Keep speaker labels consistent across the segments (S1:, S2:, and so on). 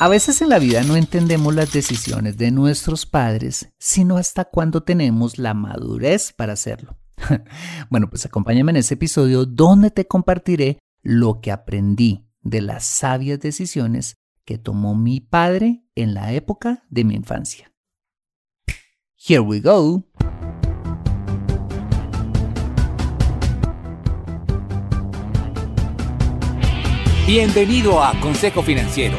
S1: A veces en la vida no entendemos las decisiones de nuestros padres, sino hasta cuando tenemos la madurez para hacerlo. bueno, pues acompáñame en este episodio donde te compartiré lo que aprendí de las sabias decisiones que tomó mi padre en la época de mi infancia. Here we go.
S2: Bienvenido a Consejo Financiero,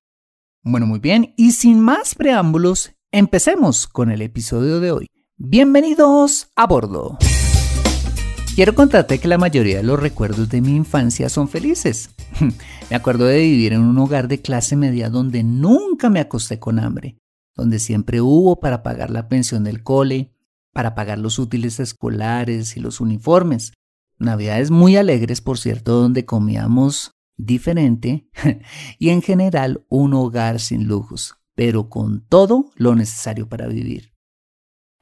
S1: Bueno, muy bien, y sin más preámbulos, empecemos con el episodio de hoy. Bienvenidos a bordo. Quiero contarte que la mayoría de los recuerdos de mi infancia son felices. me acuerdo de vivir en un hogar de clase media donde nunca me acosté con hambre, donde siempre hubo para pagar la pensión del cole, para pagar los útiles escolares y los uniformes, Navidades muy alegres, por cierto, donde comíamos diferente y en general un hogar sin lujos, pero con todo lo necesario para vivir.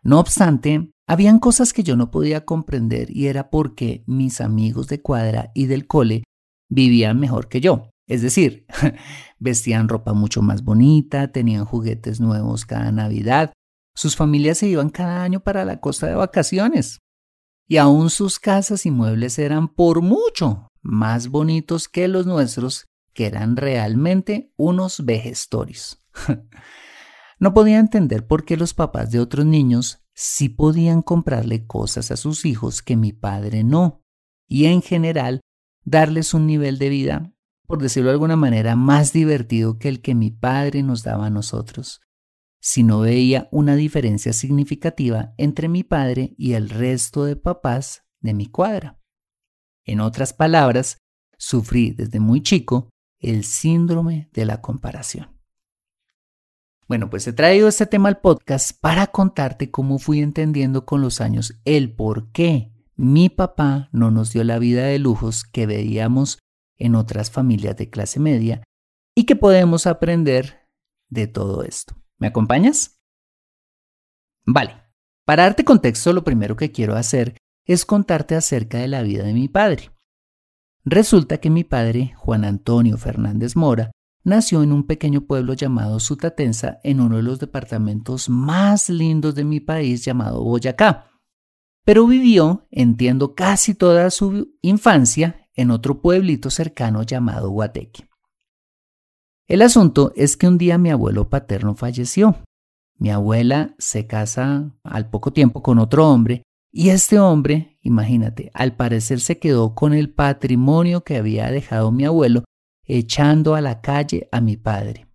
S1: No obstante, habían cosas que yo no podía comprender y era porque mis amigos de cuadra y del cole vivían mejor que yo. Es decir, vestían ropa mucho más bonita, tenían juguetes nuevos cada Navidad, sus familias se iban cada año para la costa de vacaciones y aún sus casas y muebles eran por mucho más bonitos que los nuestros, que eran realmente unos vejestorios. no podía entender por qué los papás de otros niños sí podían comprarle cosas a sus hijos que mi padre no, y en general darles un nivel de vida, por decirlo de alguna manera, más divertido que el que mi padre nos daba a nosotros si no veía una diferencia significativa entre mi padre y el resto de papás de mi cuadra. En otras palabras, sufrí desde muy chico el síndrome de la comparación. Bueno, pues he traído este tema al podcast para contarte cómo fui entendiendo con los años el por qué mi papá no nos dio la vida de lujos que veíamos en otras familias de clase media y que podemos aprender de todo esto. ¿Me acompañas? Vale, para darte contexto lo primero que quiero hacer es contarte acerca de la vida de mi padre. Resulta que mi padre, Juan Antonio Fernández Mora, nació en un pequeño pueblo llamado Sutatensa en uno de los departamentos más lindos de mi país llamado Boyacá. Pero vivió, entiendo, casi toda su infancia en otro pueblito cercano llamado Guateque. El asunto es que un día mi abuelo paterno falleció. Mi abuela se casa al poco tiempo con otro hombre y este hombre, imagínate, al parecer se quedó con el patrimonio que había dejado mi abuelo echando a la calle a mi padre.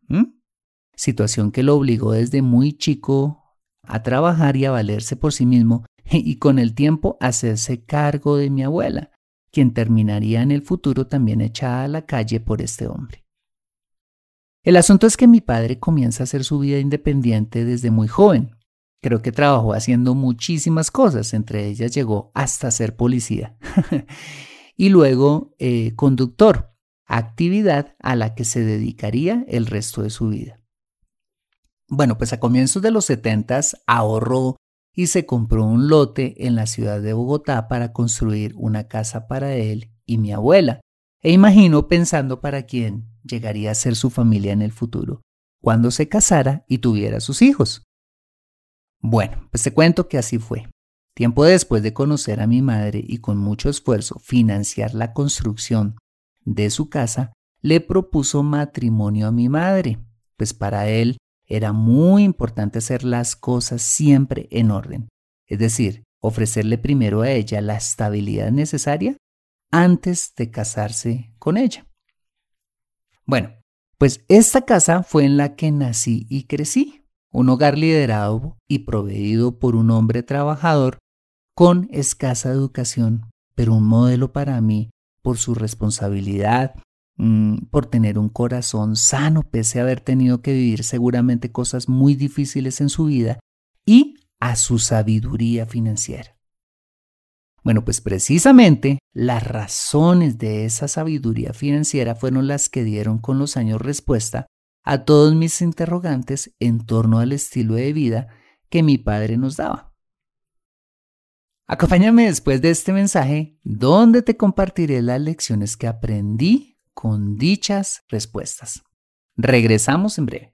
S1: situación que lo obligó desde muy chico a trabajar y a valerse por sí mismo y con el tiempo hacerse cargo de mi abuela, quien terminaría en el futuro también echada a la calle por este hombre. El asunto es que mi padre comienza a hacer su vida independiente desde muy joven. Creo que trabajó haciendo muchísimas cosas, entre ellas llegó hasta ser policía. y luego eh, conductor, actividad a la que se dedicaría el resto de su vida. Bueno, pues a comienzos de los 70 ahorró y se compró un lote en la ciudad de Bogotá para construir una casa para él y mi abuela. E imagino pensando para quién llegaría a ser su familia en el futuro, cuando se casara y tuviera sus hijos. Bueno, pues te cuento que así fue. Tiempo después de conocer a mi madre y con mucho esfuerzo financiar la construcción de su casa, le propuso matrimonio a mi madre, pues para él era muy importante hacer las cosas siempre en orden, es decir, ofrecerle primero a ella la estabilidad necesaria antes de casarse con ella. Bueno, pues esta casa fue en la que nací y crecí, un hogar liderado y proveído por un hombre trabajador con escasa educación, pero un modelo para mí por su responsabilidad, Mm, por tener un corazón sano pese a haber tenido que vivir seguramente cosas muy difíciles en su vida y a su sabiduría financiera. Bueno, pues precisamente las razones de esa sabiduría financiera fueron las que dieron con los años respuesta a todos mis interrogantes en torno al estilo de vida que mi padre nos daba. Acompáñame después de este mensaje donde te compartiré las lecciones que aprendí con dichas respuestas. Regresamos en breve.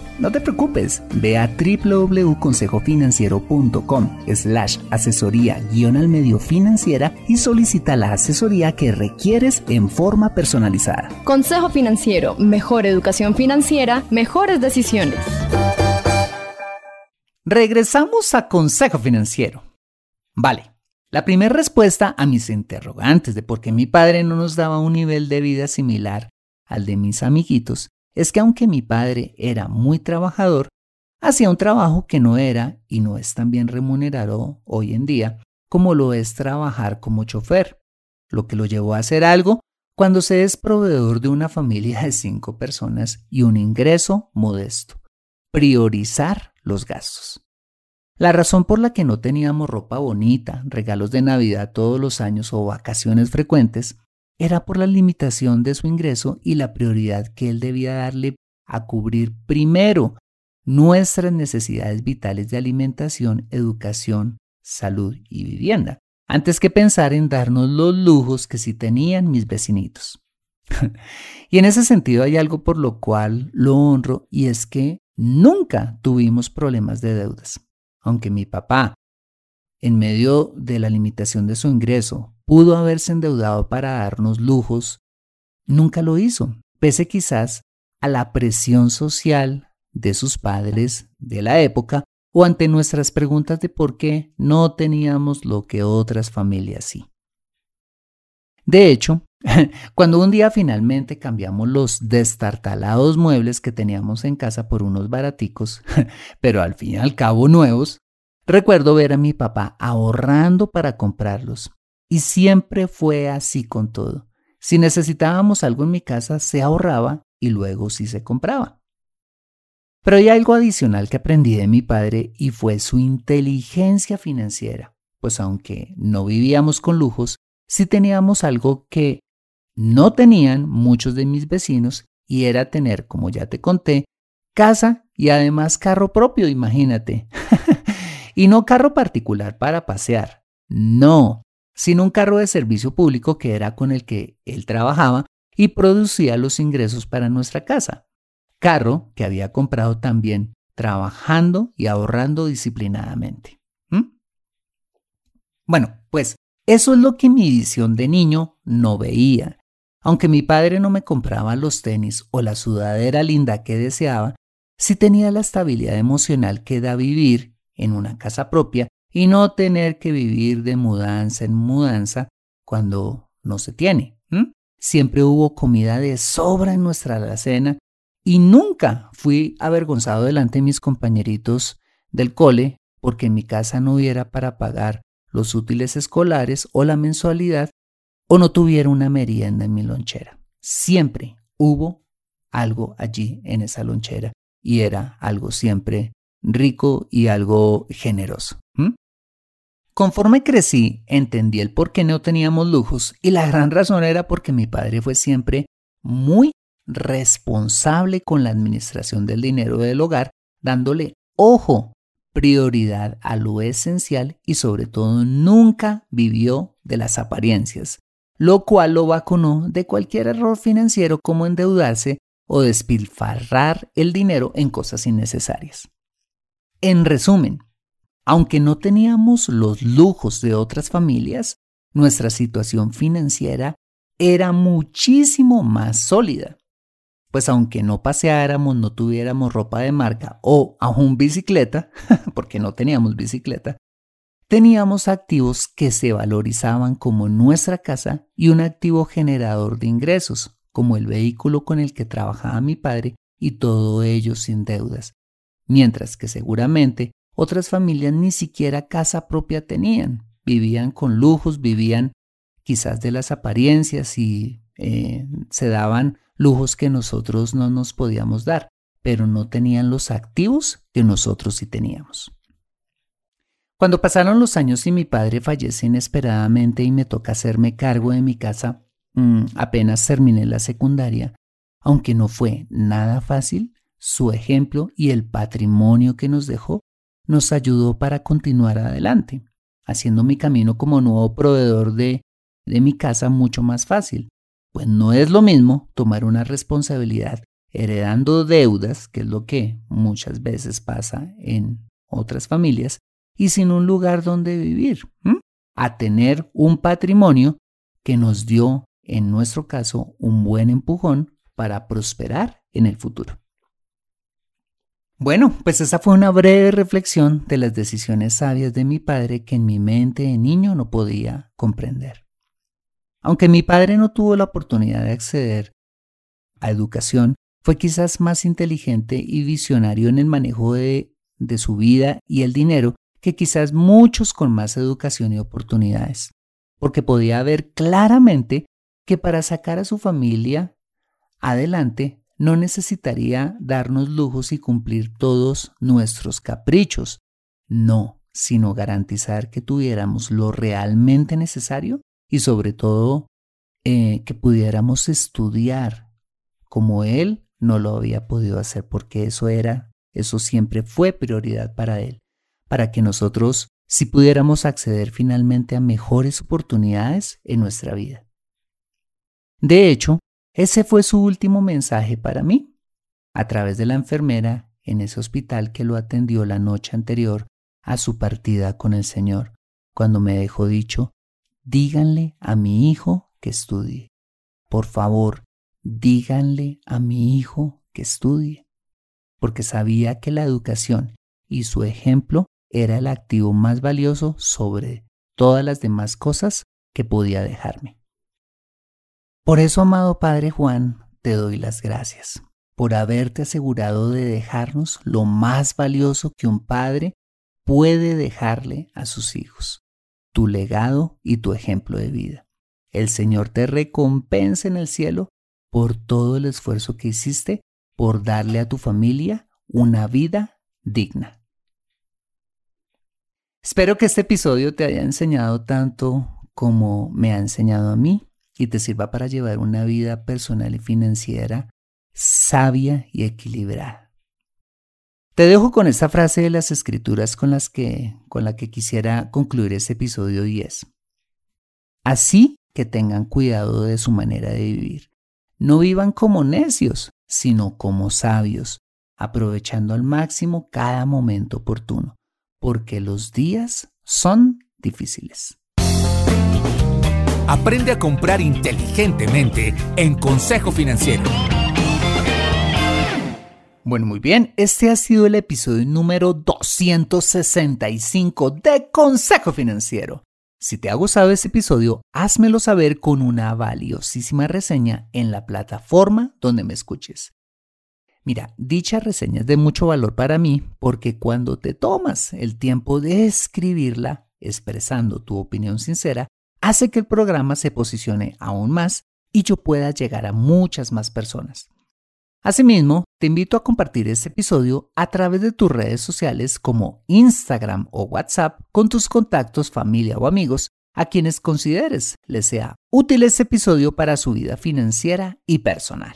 S1: no te preocupes, ve a www.consejofinanciero.com slash asesoría guion al medio financiera y solicita la asesoría que requieres en forma personalizada.
S3: Consejo Financiero, mejor educación financiera, mejores decisiones.
S1: Regresamos a Consejo Financiero. Vale, la primera respuesta a mis interrogantes de por qué mi padre no nos daba un nivel de vida similar al de mis amiguitos es que aunque mi padre era muy trabajador, hacía un trabajo que no era y no es tan bien remunerado hoy en día como lo es trabajar como chofer, lo que lo llevó a hacer algo cuando se es proveedor de una familia de cinco personas y un ingreso modesto, priorizar los gastos. La razón por la que no teníamos ropa bonita, regalos de Navidad todos los años o vacaciones frecuentes era por la limitación de su ingreso y la prioridad que él debía darle a cubrir primero nuestras necesidades vitales de alimentación, educación, salud y vivienda, antes que pensar en darnos los lujos que sí tenían mis vecinitos. y en ese sentido hay algo por lo cual lo honro y es que nunca tuvimos problemas de deudas. Aunque mi papá, en medio de la limitación de su ingreso, pudo haberse endeudado para darnos lujos, nunca lo hizo, pese quizás a la presión social de sus padres de la época o ante nuestras preguntas de por qué no teníamos lo que otras familias sí. De hecho, cuando un día finalmente cambiamos los destartalados muebles que teníamos en casa por unos baraticos, pero al fin y al cabo nuevos, recuerdo ver a mi papá ahorrando para comprarlos y siempre fue así con todo. Si necesitábamos algo en mi casa, se ahorraba y luego sí se compraba. Pero hay algo adicional que aprendí de mi padre y fue su inteligencia financiera, pues aunque no vivíamos con lujos, sí teníamos algo que no tenían muchos de mis vecinos y era tener, como ya te conté, casa y además carro propio, imagínate. y no carro particular para pasear, no, sino un carro de servicio público que era con el que él trabajaba y producía los ingresos para nuestra casa. Carro que había comprado también trabajando y ahorrando disciplinadamente. Bueno, pues eso es lo que mi visión de niño no veía. Aunque mi padre no me compraba los tenis o la sudadera linda que deseaba, sí tenía la estabilidad emocional que da vivir en una casa propia y no tener que vivir de mudanza en mudanza cuando no se tiene. Siempre hubo comida de sobra en nuestra alacena y nunca fui avergonzado delante de mis compañeritos del cole porque en mi casa no hubiera para pagar los útiles escolares o la mensualidad o no tuviera una merienda en mi lonchera. Siempre hubo algo allí en esa lonchera y era algo siempre rico y algo generoso. Conforme crecí, entendí el por qué no teníamos lujos y la gran razón era porque mi padre fue siempre muy responsable con la administración del dinero del hogar, dándole ojo, prioridad a lo esencial y sobre todo nunca vivió de las apariencias, lo cual lo vacunó de cualquier error financiero como endeudarse o despilfarrar el dinero en cosas innecesarias. En resumen, aunque no teníamos los lujos de otras familias, nuestra situación financiera era muchísimo más sólida. Pues aunque no paseáramos, no tuviéramos ropa de marca o aún bicicleta, porque no teníamos bicicleta, teníamos activos que se valorizaban como nuestra casa y un activo generador de ingresos, como el vehículo con el que trabajaba mi padre y todo ello sin deudas, mientras que seguramente otras familias ni siquiera casa propia tenían, vivían con lujos, vivían quizás de las apariencias y eh, se daban lujos que nosotros no nos podíamos dar, pero no tenían los activos que nosotros sí teníamos. Cuando pasaron los años y mi padre fallece inesperadamente y me toca hacerme cargo de mi casa, mm, apenas terminé la secundaria, aunque no fue nada fácil, su ejemplo y el patrimonio que nos dejó nos ayudó para continuar adelante, haciendo mi camino como nuevo proveedor de, de mi casa mucho más fácil. Pues no es lo mismo tomar una responsabilidad heredando deudas, que es lo que muchas veces pasa en otras familias, y sin un lugar donde vivir, a tener un patrimonio que nos dio, en nuestro caso, un buen empujón para prosperar en el futuro. Bueno, pues esa fue una breve reflexión de las decisiones sabias de mi padre que en mi mente de niño no podía comprender. Aunque mi padre no tuvo la oportunidad de acceder a educación, fue quizás más inteligente y visionario en el manejo de, de su vida y el dinero que quizás muchos con más educación y oportunidades, porque podía ver claramente que para sacar a su familia adelante no necesitaría darnos lujos y cumplir todos nuestros caprichos. No, sino garantizar que tuviéramos lo realmente necesario y sobre todo eh, que pudiéramos estudiar como él no lo había podido hacer porque eso era, eso siempre fue prioridad para él, para que nosotros sí pudiéramos acceder finalmente a mejores oportunidades en nuestra vida. De hecho, ese fue su último mensaje para mí, a través de la enfermera en ese hospital que lo atendió la noche anterior a su partida con el Señor, cuando me dejó dicho, díganle a mi hijo que estudie. Por favor, díganle a mi hijo que estudie, porque sabía que la educación y su ejemplo era el activo más valioso sobre todas las demás cosas que podía dejarme. Por eso, amado Padre Juan, te doy las gracias por haberte asegurado de dejarnos lo más valioso que un padre puede dejarle a sus hijos, tu legado y tu ejemplo de vida. El Señor te recompensa en el cielo por todo el esfuerzo que hiciste por darle a tu familia una vida digna. Espero que este episodio te haya enseñado tanto como me ha enseñado a mí y te sirva para llevar una vida personal y financiera sabia y equilibrada. Te dejo con esta frase de las escrituras con, las que, con la que quisiera concluir este episodio 10. Así que tengan cuidado de su manera de vivir. No vivan como necios, sino como sabios, aprovechando al máximo cada momento oportuno, porque los días son difíciles.
S2: Aprende a comprar inteligentemente en Consejo Financiero.
S1: Bueno, muy bien, este ha sido el episodio número 265 de Consejo Financiero. Si te ha gustado este episodio, házmelo saber con una valiosísima reseña en la plataforma donde me escuches. Mira, dicha reseña es de mucho valor para mí porque cuando te tomas el tiempo de escribirla, expresando tu opinión sincera, hace que el programa se posicione aún más y yo pueda llegar a muchas más personas. Asimismo, te invito a compartir este episodio a través de tus redes sociales como Instagram o WhatsApp con tus contactos, familia o amigos a quienes consideres les sea útil este episodio para su vida financiera y personal.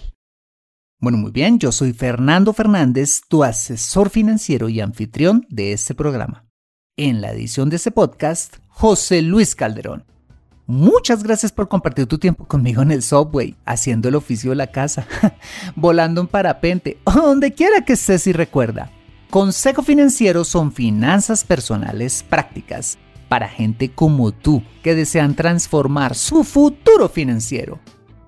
S1: Bueno, muy bien, yo soy Fernando Fernández, tu asesor financiero y anfitrión de este programa. En la edición de este podcast, José Luis Calderón. Muchas gracias por compartir tu tiempo conmigo en el subway, haciendo el oficio de la casa, volando en parapente o donde quiera que estés y recuerda. Consejo Financiero son finanzas personales prácticas para gente como tú que desean transformar su futuro financiero.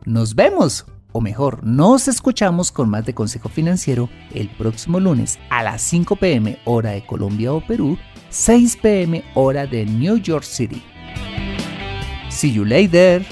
S1: Nos vemos, o mejor, nos escuchamos con más de Consejo Financiero el próximo lunes a las 5 pm hora de Colombia o Perú, 6 pm hora de New York City. See you later.